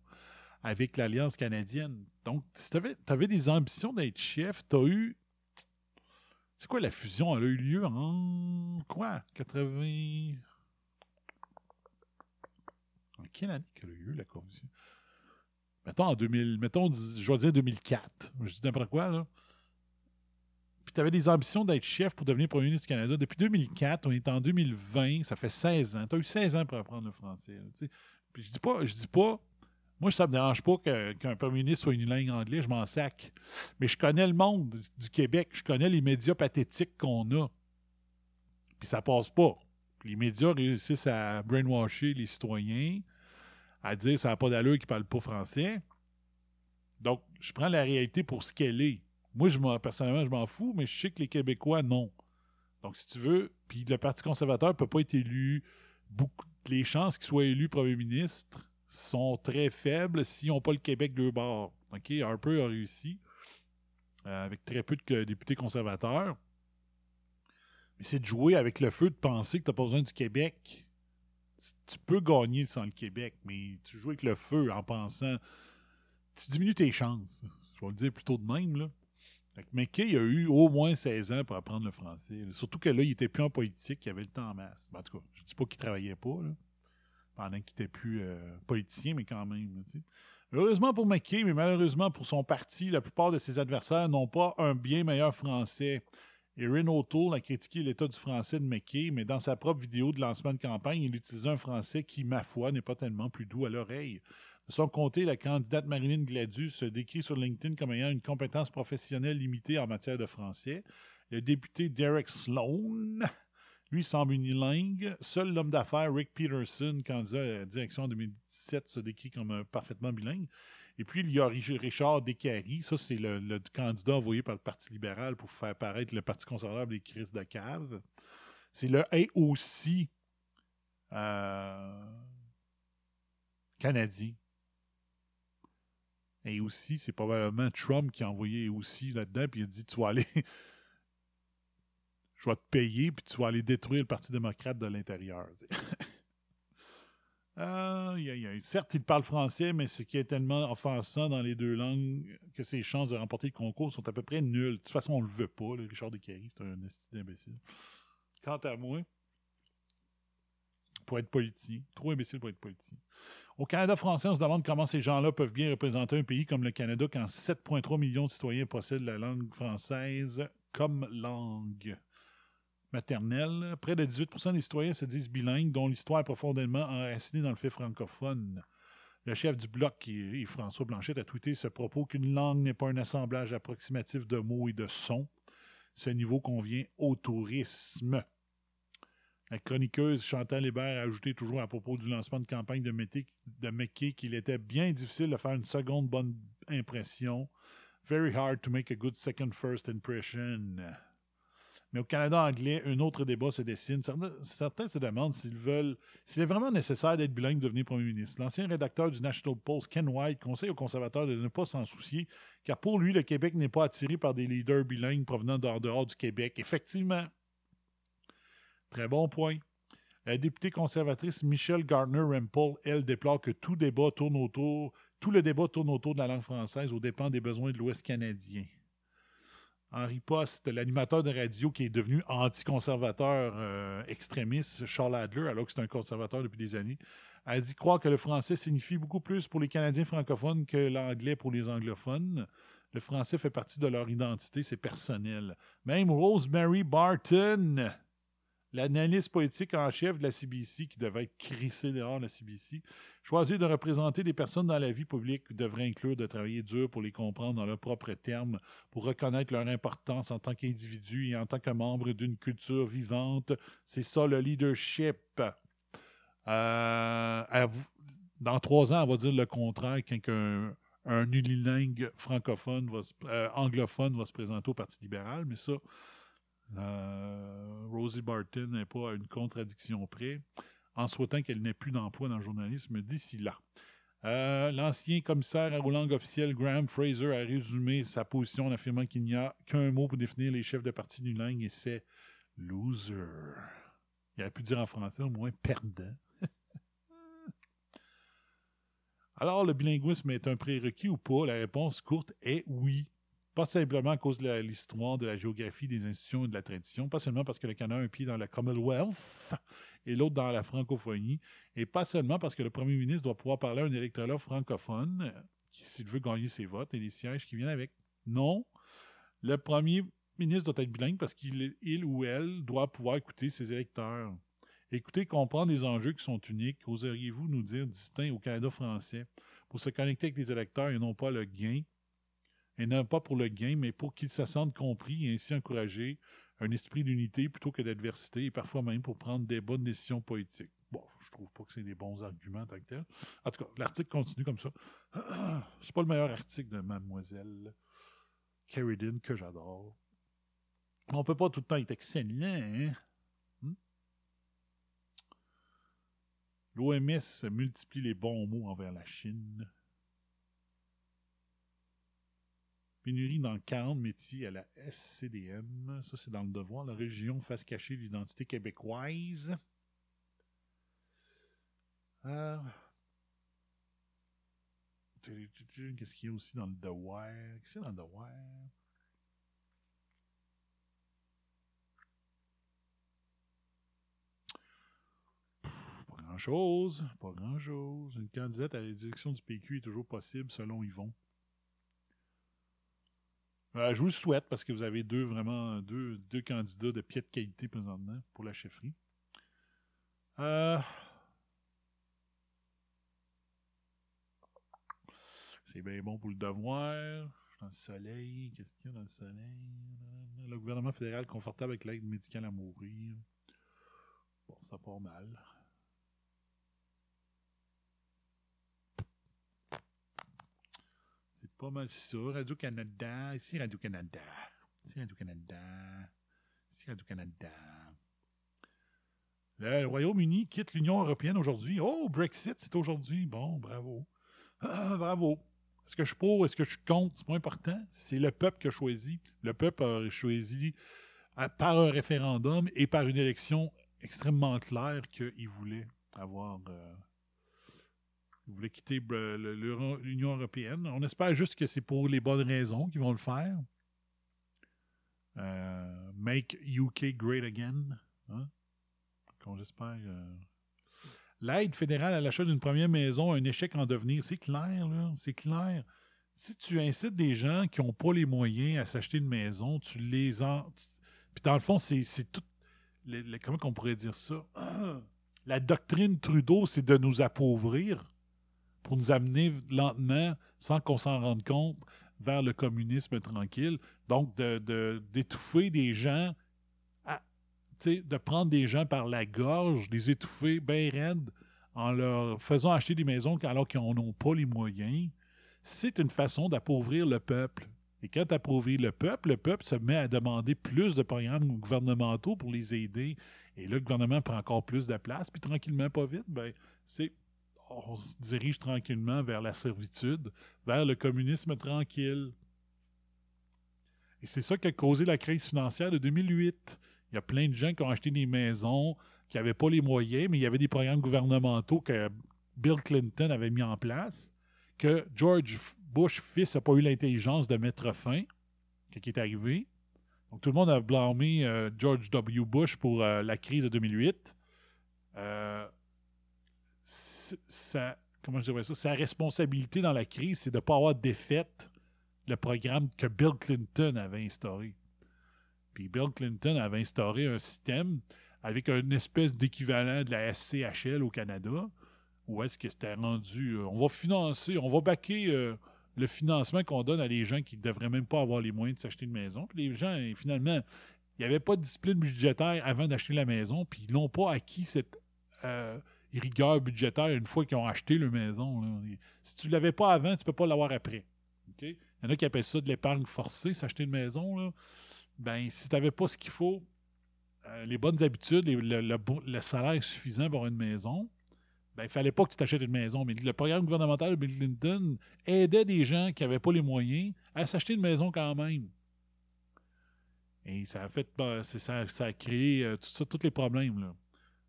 avec l'Alliance canadienne. Donc, si tu avais, des ambitions d'être chef, tu as eu. C'est quoi la fusion? Elle a eu lieu en. Quoi? 80. En quelle année qu'elle a eu la fusion? Mettons en 2000. Mettons, je vais dire 2004. Je dis n'importe quoi, là puis tu avais des ambitions d'être chef pour devenir premier ministre du Canada. Depuis 2004, on est en 2020, ça fait 16 ans. Tu as eu 16 ans pour apprendre le français. puis je dis pas, je dis pas, moi, ça me dérange pas qu'un premier ministre soit une langue anglaise, je m'en sac. Mais je connais le monde du Québec, je connais les médias pathétiques qu'on a. Puis ça passe pas. les médias réussissent à brainwasher les citoyens, à dire ça n'a pas d'allure qu'ils ne parlent pas français. Donc, je prends la réalité pour ce qu'elle est. Moi, je personnellement, je m'en fous, mais je sais que les Québécois, non. Donc, si tu veux, puis le Parti conservateur ne peut pas être élu. Beaucoup, les chances qu'il soit élu premier ministre sont très faibles s'ils n'ont pas le Québec de bord. OK? Harper a réussi euh, avec très peu de députés conservateurs. Mais c'est de jouer avec le feu, de penser que tu n'as pas besoin du Québec. Tu peux gagner sans le Québec, mais tu joues avec le feu en pensant. Tu diminues tes chances. Je vais le dire plutôt de même. Là. McKay a eu au moins 16 ans pour apprendre le français. Surtout que là, il était plus en politique, il avait le temps en masse. en tout cas, je ne dis pas qu'il travaillait pas, pendant qu'il était plus euh, politicien, mais quand même. Heureusement pour McKay, mais malheureusement pour son parti, la plupart de ses adversaires n'ont pas un bien meilleur français. Erin O'Toole a critiqué l'état du français de McKay, mais dans sa propre vidéo de lancement de campagne, il utilisait un français qui, ma foi, n'est pas tellement plus doux à l'oreille. De son côté, la candidate Marilyn Gladu se décrit sur LinkedIn comme ayant une compétence professionnelle limitée en matière de français. Le député Derek Sloan, lui, semble unilingue. Seul l'homme d'affaires Rick Peterson, candidat à la direction en 2017, se décrit comme parfaitement bilingue. Et puis, il y a Richard Descaries. Ça, c'est le, candidat envoyé par le Parti libéral pour faire paraître le Parti conservateur des crises de cave. C'est le aussi euh, canadien. Et aussi, c'est probablement Trump qui a envoyé aussi là-dedans, puis il a dit Tu vas aller. Je vais te payer, puis tu vas aller détruire le Parti démocrate de l'intérieur. Certes, il parle français, mais ce qui est tellement offensant dans les deux langues que ses chances de remporter le concours sont à peu près nulles. De toute façon, on le veut pas. Richard Descaries, c'est un esti imbécile. Quant à moi, pour être politicien. Trop imbécile pour être politicien. Au Canada français, on se demande comment ces gens-là peuvent bien représenter un pays comme le Canada quand 7,3 millions de citoyens possèdent la langue française comme langue Près de 18% des citoyens se disent bilingues, dont l'histoire est profondément enracinée dans le fait francophone. Le chef du bloc, François Blanchette, a tweeté ce propos qu'une langue n'est pas un assemblage approximatif de mots et de sons. Ce niveau convient au tourisme. La chroniqueuse Chantal Hébert a ajouté toujours à propos du lancement de campagne de, McKay qu'il était bien difficile de faire une seconde bonne impression. Very hard to make a good second first impression. Mais au Canada anglais, un autre débat se dessine. Certains, se demandent s'ils veulent, s'il est vraiment nécessaire d'être bilingue devenir premier ministre. L'ancien rédacteur du National Post, Ken White, conseille aux conservateurs de ne pas s'en soucier, car pour lui, le Québec n'est pas attiré par des leaders bilingues provenant dehors du Québec. Effectivement, Très bon point. La députée conservatrice Michelle Gardner-Rempel, elle, déplore que tout débat tourne autour, tout le débat tourne autour de la langue française aux dépens des besoins de l'Ouest canadien. Henri Post, l'animateur de radio qui est devenu anticonservateur euh, extrémiste, Charles Adler, alors que c'est un conservateur depuis des années, a dit croire que le français signifie beaucoup plus pour les Canadiens francophones que l'anglais pour les anglophones. Le français fait partie de leur identité, c'est personnel. Même Rosemary Barton, l'analyste politique en chef de la CBC, qui devait être crissé dehors de la CBC, choisit de représenter des personnes dans la vie publique devrait inclure de travailler dur pour les comprendre dans leurs propres termes, pour reconnaître leur importance en tant qu'individu et en tant que membre d'une culture vivante. C'est ça le leadership. Euh, dans trois ans, on va dire le contraire quand un, un unilingue francophone, va se- euh, anglophone va se présenter au Parti libéral, mais ça, euh, Rosie Barton n'est pas à une contradiction près, en souhaitant qu'elle n'ait plus d'emploi dans le journalisme d'ici là. Euh, L'ancien commissaire aux langues officielles, Graham Fraser, a résumé sa position en affirmant qu'il n'y a qu'un mot pour définir les chefs de parti unilingue et c'est loser. Il aurait pu dire en français au moins perdant. Alors, le bilinguisme est un prérequis ou pas? La réponse courte est oui. Pas simplement à cause de l'histoire, de la géographie, des institutions et de la tradition, pas seulement parce que le Canada a un pied dans la Commonwealth et l'autre dans la francophonie, et pas seulement parce que le premier ministre doit pouvoir parler à un électorat francophone euh, s'il veut gagner ses votes et les sièges qui viennent avec. Non. Le premier ministre doit être bilingue parce qu'il il ou elle doit pouvoir écouter ses électeurs. Écouter, comprendre les enjeux qui sont uniques, oseriez-vous nous dire distincts au Canada français, pour se connecter avec les électeurs et non pas le gain, et non pas pour le gain, mais pour qu'ils se sentent compris et ainsi encourager un esprit d'unité plutôt que d'adversité et parfois même pour prendre des bonnes décisions politiques. Bon, je trouve pas que c'est des bons arguments en tant que tel. En tout cas, l'article continue comme ça. C'est pas le meilleur article de Mademoiselle Carradine que j'adore. On peut pas tout le temps être excellent, hein? Hmm? L'OMS multiplie les bons mots envers la Chine. Pénurie dans 40 métiers à la SCDM. Ça, c'est dans le devoir. La région fasse cacher l'identité québécoise. Ah. Qu'est-ce qu'il y a aussi dans le devoir? Qu'est-ce qu'il y a dans le devoir? Pas grand-chose. Pas grand-chose. Une candidate à la direction du PQ est toujours possible, selon Yvon. Euh, je vous le souhaite parce que vous avez deux vraiment deux, deux candidats de pied de qualité présentement pour la chefferie. Euh, c'est bien bon pour le devoir. Dans le soleil, qu'est-ce qu'il y a dans le soleil? Le gouvernement fédéral confortable avec l'aide médicale à mourir. Bon, ça part mal. Pas mal ça. Radio-Canada. Ici Radio-Canada. Ici Radio-Canada. Ici Radio-Canada. Le Royaume-Uni quitte l'Union européenne aujourd'hui. Oh, Brexit, c'est aujourd'hui. Bon, bravo. Ah, bravo. Est-ce que je suis pour, est-ce que je suis contre? C'est pas important. C'est le peuple qui a choisi. Le peuple a choisi par un référendum et par une élection extrêmement claire qu'il voulait avoir. euh, il voulait quitter euh, l'Union européenne. On espère juste que c'est pour les bonnes raisons qu'ils vont le faire. Euh, make UK great again. Hein? Qu'on j'espère. euh, L'aide fédérale à l'achat d'une première maison, un échec en devenir, c'est clair, là. C'est clair. Si tu incites des gens qui n'ont pas les moyens à s'acheter une maison, tu les en. Puis dans le fond, c'est tout. comment on pourrait dire ça? La doctrine Trudeau, c'est de nous appauvrir pour nous amener lentement, sans qu'on s'en rende compte, vers le communisme tranquille. Donc, de- de- d'étouffer des gens, de prendre des gens par la gorge, les étouffer bien raides, en leur faisant acheter des maisons alors qu'ils n'en ont pas les moyens, c'est une façon d'appauvrir le peuple. Et quand tu appauvris le peuple, le peuple se met à demander plus de programmes gouvernementaux pour les aider. Et là, le gouvernement prend encore plus de place, puis tranquillement, pas vite, ben, c'est on se dirige tranquillement vers la servitude, vers le communisme tranquille. Et c'est ça qui a causé la crise financière de 2008. Il y a plein de gens qui ont acheté des maisons, qui n'avaient pas les moyens, mais il y avait des programmes gouvernementaux que Bill Clinton avait mis en place, que George Bush fils n'a pas eu l'intelligence de mettre fin, il est arrivé. Donc tout le monde a blâmé euh, George W. Bush pour euh, la crise de 2008. Euh, comment je ça, sa responsabilité dans la crise, c'est de ne pas avoir défaite le programme que Bill Clinton avait instauré. Puis Bill Clinton avait instauré un système avec une espèce d'équivalent de la SCHL au Canada, où est-ce que c'était rendu, euh, on va financer, on va baquer euh, le financement qu'on donne à des gens qui ne devraient même pas avoir les moyens de s'acheter une maison. Puis les gens, finalement, il n'y avait pas de discipline budgétaire avant d'acheter la maison, puis ils n'ont pas acquis cette... euh, rigueur budgétaire une fois qu'ils ont acheté leur maison. Si tu ne l'avais pas avant, tu ne peux pas l'avoir après. Il y en a qui appellent ça de l'épargne forcée, s'acheter une maison. Ben, si tu n'avais pas ce qu'il faut, euh, les bonnes habitudes, le, salaire suffisant pour avoir une maison, ben, il fallait pas que tu t'achètes une maison. Mais le programme gouvernemental de Bill Clinton aidait des gens qui n'avaient pas les moyens à s'acheter une maison quand même. Et ça a fait ben, ça, a créé euh, tous les problèmes.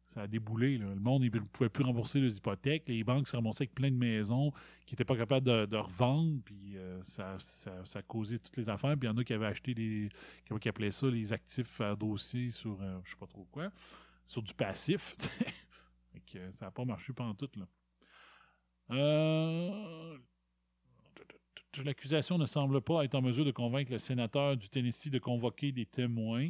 Ça a déboulé. là. Le monde ne pouvait plus rembourser les hypothèques. Les banques se ramassaient avec plein de maisons qui n'étaient pas capables de, de revendre. Puis euh, ça, ça, ça a causé toutes les affaires. Puis il y en a qui avaient acheté des. qui, qui appelaient ça les actifs à dossier sur euh, je sais pas trop quoi. Sur du passif. Fait que, ça n'a pas marché pendant tout. Là. Euh, L'accusation ne semble pas être en mesure de convaincre le sénateur du Tennessee de convoquer des témoins.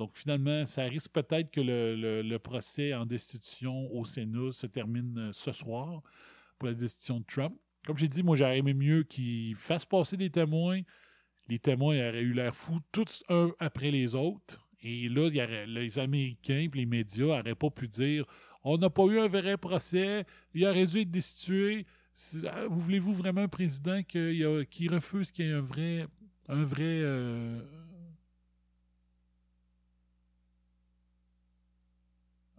Donc, finalement, ça risque peut-être que le, procès en destitution au Sénat se termine euh, ce soir pour la destitution de Trump. Comme j'ai dit, moi, j'aurais aimé mieux qu'il fasse passer des témoins. Les témoins auraient eu l'air fous, tous un après les autres. Et là, les Américains et les médias n'auraient pas pu dire on n'a pas eu un vrai procès, il aurait dû être destitué. Vous voulez-vous vraiment un président qui refuse qu'il y ait un vrai, un vrai euh,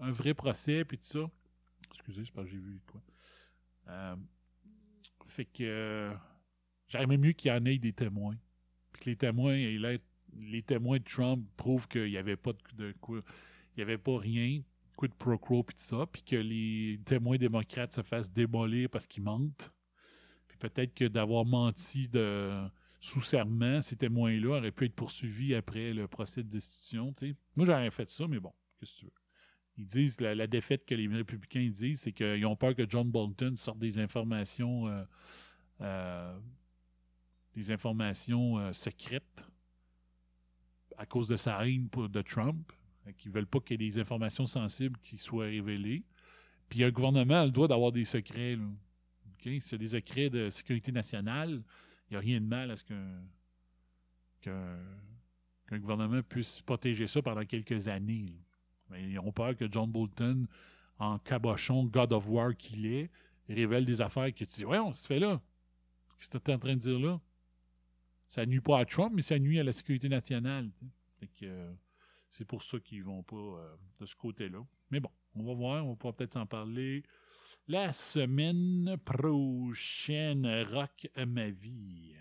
un vrai procès puis tout ça. Excusez, c'est parce que j'ai vu quoi. Euh, fait que aimé mieux qu'il y en ait des témoins. Puis que les témoins, les témoins de Trump prouvent qu'il n'y avait pas de, de quoi. Il n'y avait pas rien, quid pro quo puis tout ça, puis que les témoins démocrates se fassent démolir parce qu'ils mentent. Puis peut-être que d'avoir menti de sous serment, ces témoins-là auraient pu être poursuivis après le procès de destitution. tu. Moi, j'aurais fait ça, mais bon, qu'est-ce que tu veux. Ils disent, la, la défaite que les républicains disent, c'est qu'ils ont peur que John Bolton sorte des informations, euh, euh, des informations euh, secrètes à cause de sa haine pour, de Trump. Qu'ils veulent pas qu'il y ait des informations sensibles qui soient révélées. Puis un gouvernement a le droit d'avoir des secrets. Là. C'est des secrets de sécurité nationale. Il n'y a rien de mal à ce qu'un gouvernement puisse protéger ça pendant quelques années. Mais ils ont peur que John Bolton, en cabochon God of War qu'il est, révèle des affaires que tu dis Ouais, on se fait là? Qu'est-ce que tu es en train de dire là? Ça nuit pas à Trump, mais ça nuit à la sécurité nationale. euh, c'est pour ça qu'ils vont pas euh, de ce côté-là. Mais bon, on va voir, on pourra peut-être s'en parler la semaine prochaine. Rock à ma vie.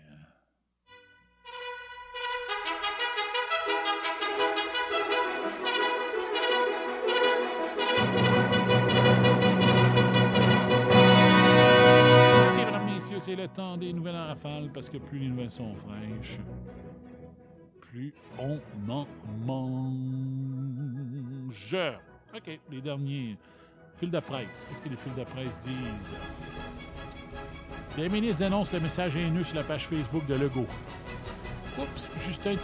C'est le temps des nouvelles en rafale parce que plus les nouvelles sont fraîches, plus on en mange. OK, les derniers fils de presse. Qu'est-ce que les fils de presse disent? Les ministres annoncent le message haineux sur la page Facebook de Legault. Oups, Justin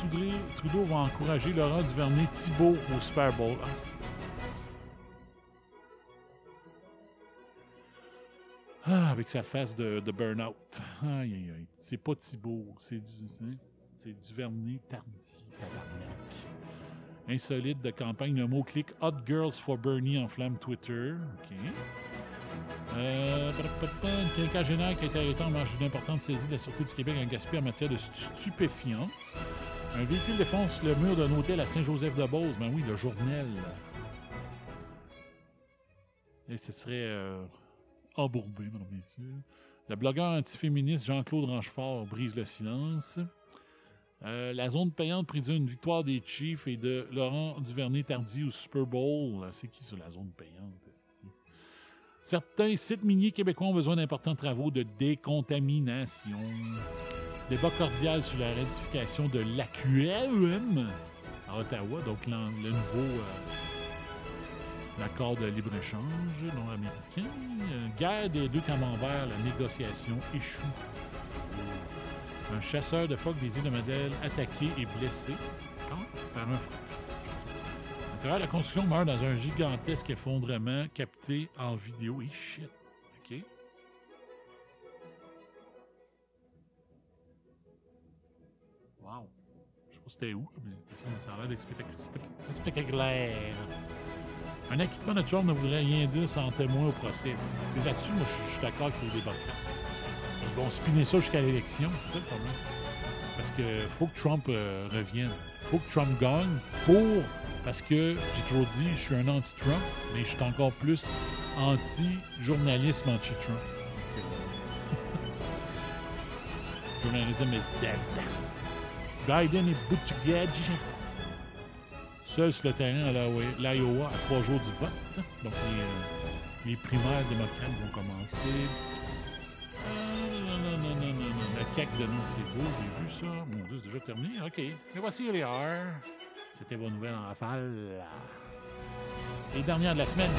Trudeau, va encourager Laurent Duvernay-Thibault au Super Bowl. Ah, Ah, avec sa face de, de burn-out. Aïe, aïe, aïe. C'est pas Thibault, c'est du, c'est- c'est Duvernay tardi, tabarnak. Insolite de campagne, le mot-clic Hot Girls for Bernie enflamme Twitter. OK. Euh, quinquagénaire qui a été arrêtée en marge d'une importante saisie de la Sûreté du Québec en gaspillage en matière de stu- stupéfiants. Un véhicule défonce le mur d'un hôtel à Saint-Joseph-de-Beauce. Ben oui, le journal. Et ce serait euh, embourbé, mesdames messieurs. Le blogueur antiféministe Jean-Claude Ranchefort brise le silence. Euh, la zone payante prédit une victoire des Chiefs et de Laurent Duvernay-Tardy au Super Bowl. C'est qui sur la zone payante? Certains sites miniers québécois ont besoin d'importants travaux de décontamination. Débat cordial sur la ratification de l'AQM à Ottawa, donc le nouveau euh, accord de libre-échange nord-américain. Euh, guerre des deux camemberts, la négociation échoue. Un chasseur de phoques des îles de Madeleine attaqué et blessé par un phoque. À travers la construction meurt dans un gigantesque effondrement capté en vidéo. Et shit. C'était où, mais c'était ça, ça a l'air d'être spectaculaire. C'était- spectaculaire. Un acquittement de Trump ne voudrait rien dire sans témoin au procès. C'est- là-dessus, moi, je suis d'accord qu'il faut démocrates. Ils vont spinner ça jusqu'à l'élection, c'est ça le problème. Parce que faut que Trump euh, revienne. faut que Trump gagne pour. Parce que, j'ai toujours dit, je suis un anti-Trump, mais je suis encore plus anti-journalisme anti-Trump. Euh, Journalism is dead. Biden est Buttigieg. Seul sur le terrain à l'Iowa- à trois jours du vote. Donc, les, euh, primaires démocrates vont commencer. Non, non, non. La CAQ de nous, c'est beau, j'ai vu ça. Mon Dieu, c'est déjà terminé. OK. Mais voici les heures. C'était vos nouvelles en rafale. Les dernières de la semaine.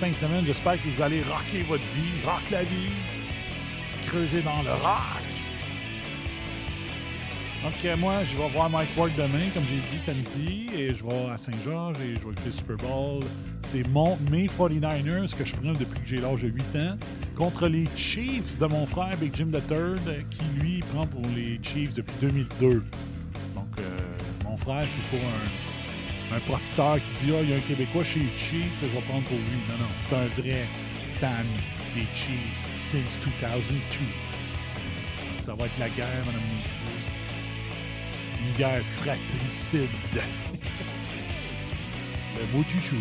Fin de semaine. J'espère que vous allez rocker votre vie, rock la vie, creuser dans le rock. Donc, moi, je vais voir Mike Ward demain, comme j'ai dit samedi, et je vais à Saint-Georges et je vais écouter Super Bowl. C'est mon, mes 49ers que je prends depuis que j'ai l'âge de 8 ans contre les Chiefs de mon frère Big Jim III, qui lui prend pour les Chiefs depuis 2002. Donc, euh, mon frère, c'est pas un, un profiteur qui dit Ah, il y a un Québécois chez les Chiefs, je vais prendre pour lui. Non, non, c'est un vrai fan des Chiefs since 2002. Ça va être la guerre, madame messieurs. Une guerre fratricide. Le mot du jour.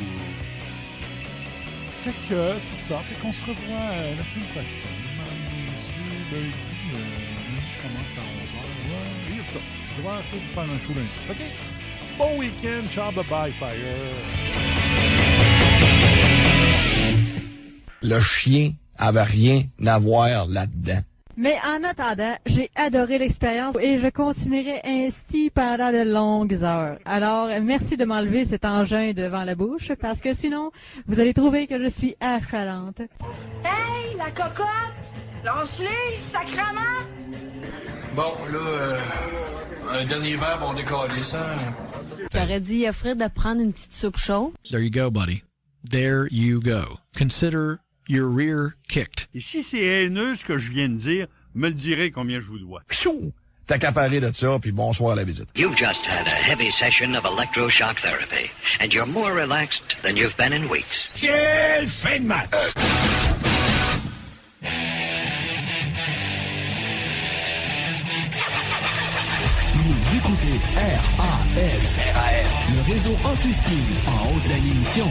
Fait que c'est ça. Fait qu'on se revoit euh, la semaine prochaine. Madame, euh, lundi, je commence à 11h. Ouais, et en tout cas, je vais essayer de faire un show lundi. OK? Bon week-end. Ciao, bye-bye, fire. Le chien avait rien à voir là-dedans. Mais en attendant, j'ai adoré l'expérience et je continuerai ainsi pendant de longues heures. Alors, merci de m'enlever cet engin devant la bouche parce que sinon, vous allez trouver que je suis achalante. Hey, la cocotte! Lance-les, sacrement! Bon, là, euh, un dernier verre, on décolle ça. J'aurais dit à Fred de prendre une petite soupe chaude? There you go, buddy. There you go. Consider your rear kicked. Et si c'est haineux ce que je viens de dire, me le direz combien je vous dois. Pfiou! T'as accaparé de ça, puis bonsoir à la visite. You've just had a heavy session of electroshock therapy, and you're more relaxed than you've been in weeks. Quelle fin de match! Vous écoutez RAS, RAS. le réseau anti-spin en haute de l'émission.